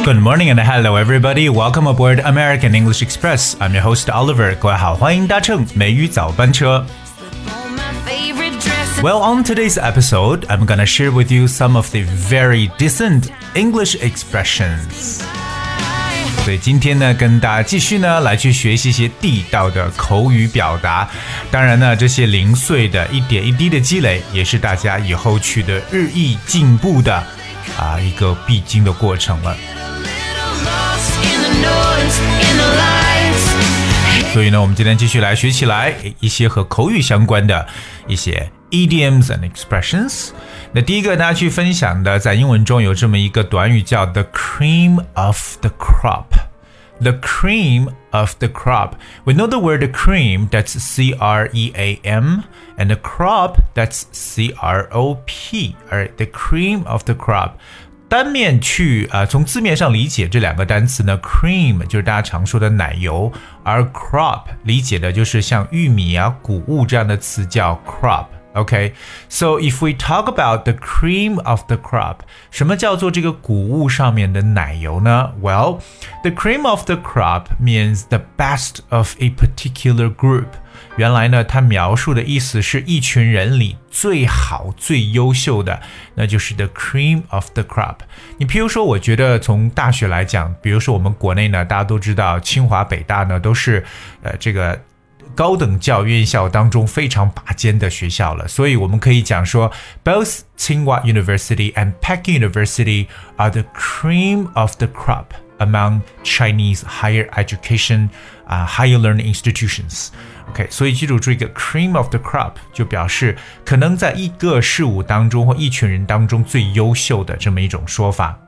Good morning and hello everybody. Welcome aboard American English Express. I'm your host Oliver. 各位好，欢迎搭乘美语早班车。 on my favorite dress. Well, on today's episode, I'm gonna share with you some of the very decent English expressions. 所以今天呢，跟大家继续呢来去学习一些地道的口语表达。当然呢，这些零碎的一点一滴的积累，也是大家以后取得日益进步的啊一个必经的过程了。 所以呢，我们今天继续来学起来一些和口语相关的一些 idioms and expressions。那第一个大家去分享的，在英文中有这么一个短语叫 the cream of the crop。The cream of the crop. We know the word cream, that's C R E A M, and the crop, that's C R O P. Alright, the cream of the crop. 单面去啊、呃从字面上理解这两个单词呢，cream 就是大家常说的奶油，而 crop 理解的就是像玉米啊、谷物这样的词叫 crop。Okay, so if we talk about the cream of the crop，什么叫做这个谷物上面的奶油呢？Well, the cream of the crop means the best of a particular group. 原来呢，它描述的意思是一群人里最好、最优秀的，那就是 the cream of the crop。你譬如说，我觉得从大学来讲，比如说我们国内呢，大家都知道清华、北大呢都是呃这个。 高等教育院校当中非常拔尖的学校了，所以我们可以讲说，both Tsinghua University and Peking University are the cream of the crop among Chinese higher education 啊、higher learning institutions。OK，所以记住这个 cream of the crop 就表示可能在一个事物当中或一群人当中最优秀的这么一种说法。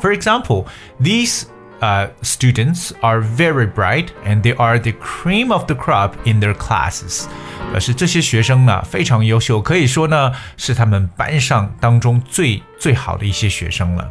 For example, these uh, students are very bright and they are the cream of the crop in their classes. 表示这些学生呢非常优秀，可以说呢是他们班上当中最最好的一些学生了。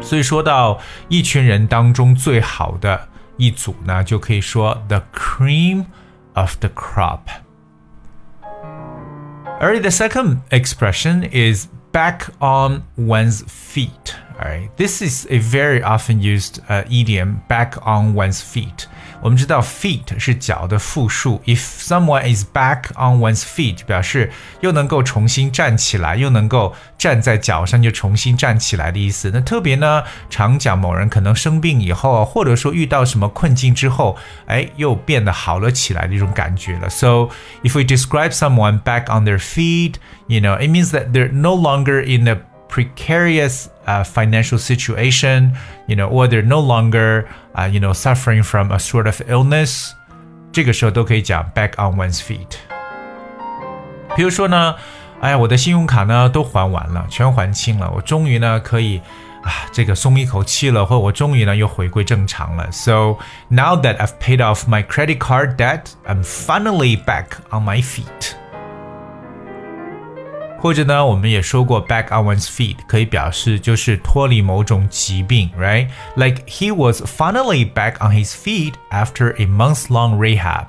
所以说到一群人当中最好的一组呢，就可以说 the cream of the crop。Alright, the second expression is back on one's feet. Alright, this is a very often used uh, idiom, back on one's feet. 我们知道 feet 是脚的复数，if someone is back on one's feet，表示又能够重新站起来，又能够站在脚上就重新站起来的意思。那特别呢，常讲某人可能生病以后，或者说遇到什么困境之后，哎，又变得好了起来的一种感觉了。So if we describe someone back on their feet, you know, it means that they're no longer in a precarious uh, financial situation, you know, or they're no longer, uh, you know, suffering from a sort of illness. 这个时候都可以讲 back on one's feet。比如说呢，哎呀，我的信用卡呢都还完了，全还清了，我终于呢可以啊这个松一口气了，或者我终于呢又回归正常了。So now that I've paid off my credit card debt, I'm finally back on my feet. 或者呢，我们也说过 back on one's feet 可以表示就是脱离某种疾病，right? Like he was finally back on his feet after a month-long rehab.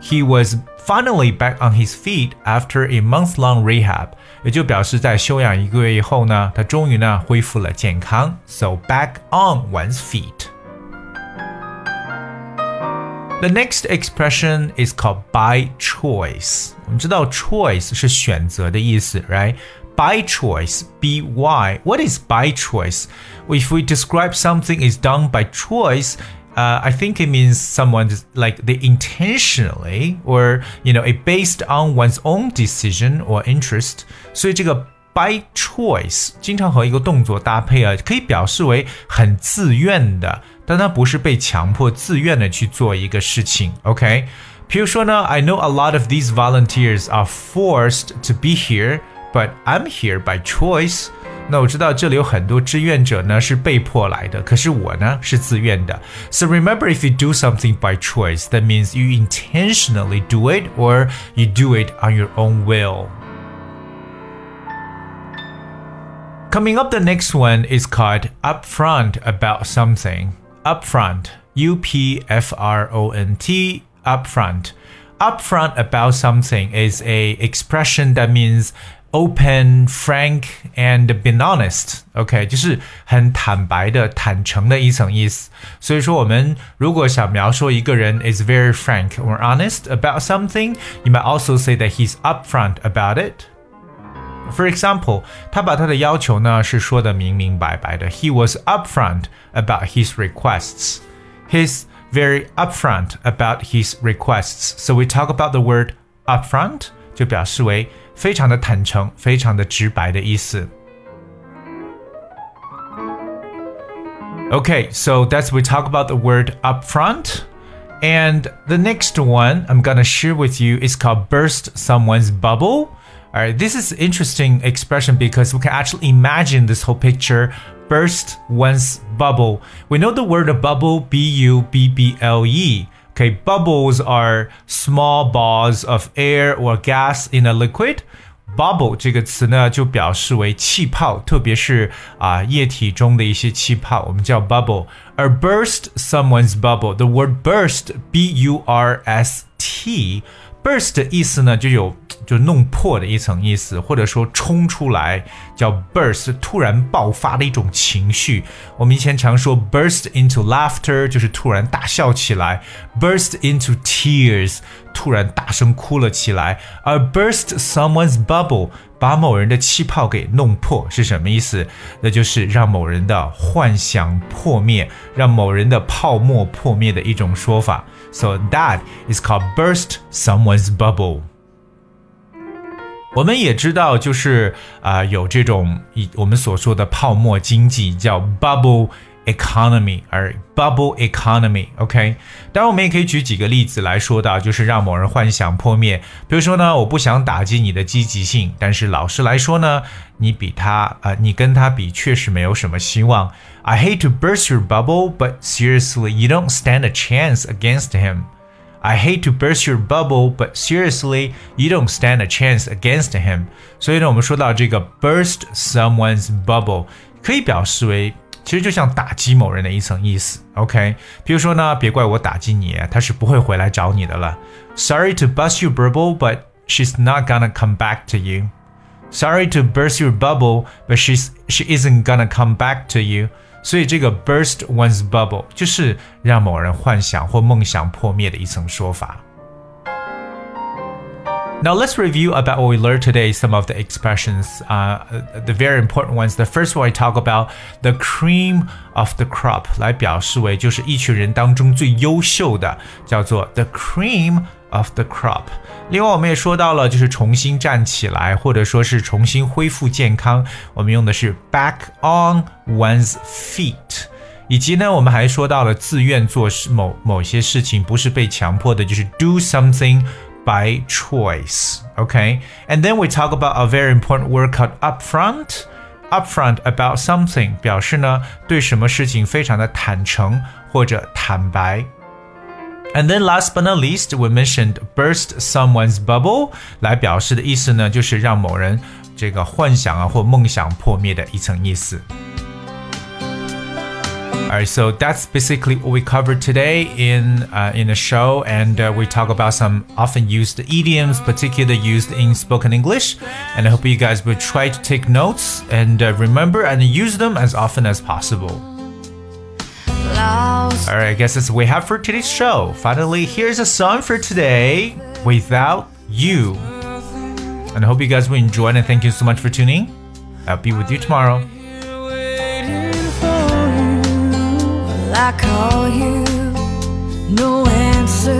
He was finally back on his feet after a month-long rehab. 也就表示在休养一个月以后呢，他终于呢恢复了健康。So back on one's feet. The next expression is called by choice. 我们知道 choice 是选择的意思，right? By choice, B Y. What is by choice? If we describe something is done by choice, uh, I think it means someone like they intentionally or you know it based on one's own decision or interest. 所以这个 by choice 经常和一个动作搭配啊，可以表示为很自愿的，但它不是被强迫、自愿的去做一个事情。OK，比如说呢，I know a lot of these volunteers are forced to be here, but I'm here by choice. 那我知道这里有很多志愿者呢是被迫来的，可是我呢是自愿的。So remember, if you do something by choice, that means you intentionally do it or you do it on your own will. Coming up, the next one is called upfront about something. Upfront, U P F R O N T, upfront. upfront about something is a expression that means open, frank, and being honest. OK，就是很坦白的、坦诚的一层意思。所以说，我们如果想描述一个人 is very frank or honest about something, you might also say that he's upfront about it. For example，他把他的要求呢是说的明明白白的。He was upfront about his requests. He's very upfront about his requests. So we talk about the word upfront，就表示为非常的坦诚、非常的直白的意思。Okay, so that's we talk about the word upfront. And the next one I'm gonna share with you is called burst someone's bubble. All right, this is interesting expression because we can actually imagine this whole picture burst one's bubble. We know the word bubble, B U B B L E. Okay, bubbles are small balls of air or gas in a liquid. Bubble 这个词呢，就表示为气泡，特别是啊液体中的一些气泡，我们叫 bubble。而 burst someone's bubble，the word burst, B U R S T。 Burst 的意思呢，就有就弄破的一层意思，或者说冲出来，叫 burst，突然爆发的一种情绪。我们以前常说 burst into laughter，就是突然大笑起来；burst into tears，突然大声哭了起来。而 burst someone's bubble，把某人的气泡给弄破，是什么意思？那就是让某人的幻想破灭，让某人的泡沫破灭的一种说法。So that is called burst someone's bubble. 我们也知道，就是啊、有这种以我们所说的泡沫经济，叫 bubble economy，而 bubble economy，OK，、okay? 当然我们也可以举几个例子来说到，就是让某人幻想破灭。比如说呢，我不想打击你的积极性，但是老实来说呢，你比他啊、呃，你跟他比确实没有什么希望。I hate to burst your bubble, but seriously, you don't stand a chance against him. I hate to burst your bubble, but seriously, you don't stand a chance against him. 所以呢，我们说到这个 burst someone's bubble，可以表示为 其实就像打击某人的一层意思。OK，比如说呢，别怪我打击你，他是不会回来找你的了。Sorry to bust your bubble, but she's not gonna come back to you. Sorry to burst your bubble, but she's she isn't gonna come back to you. 所以这个 burst one's bubble 就是让某人幻想或梦想破灭的一层说法。 Now let's review about what we learned today. Some of the expressions, uh, the very important ones. The first one I talk about the cream of the crop，来表示为就是一群人当中最优秀的，叫做 the cream of the crop。另外，我们也说到了，就是重新站起来，或者说是重新恢复健康，我们用的是 back on one's feet。以及呢，我们还说到了自愿做事某某些事情，不是被强迫的，就是 do something by choice. Okay, and then we talk about a very important word called upfront. Upfront about something 表示呢对什么事情非常的坦诚或者坦白。And then last but not least, we mentioned burst someone's bubble 来表示的意思呢，就是让某人这个幻想啊或梦想破灭的一层意思。 Alright, so that's basically what we covered today in uh, in the show, and uh, we talk about some often used idioms, particularly used in spoken English. And I hope you guys will try to take notes and uh, remember and use them as often as possible. Alright, I guess that's what we have for today's show. Finally, here's a song for today, "Without You." And I hope you guys will enjoy it. And thank you so much for tuning. I'll be with you tomorrow. I call you, no answer.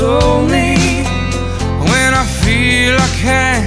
told me when I feel I can.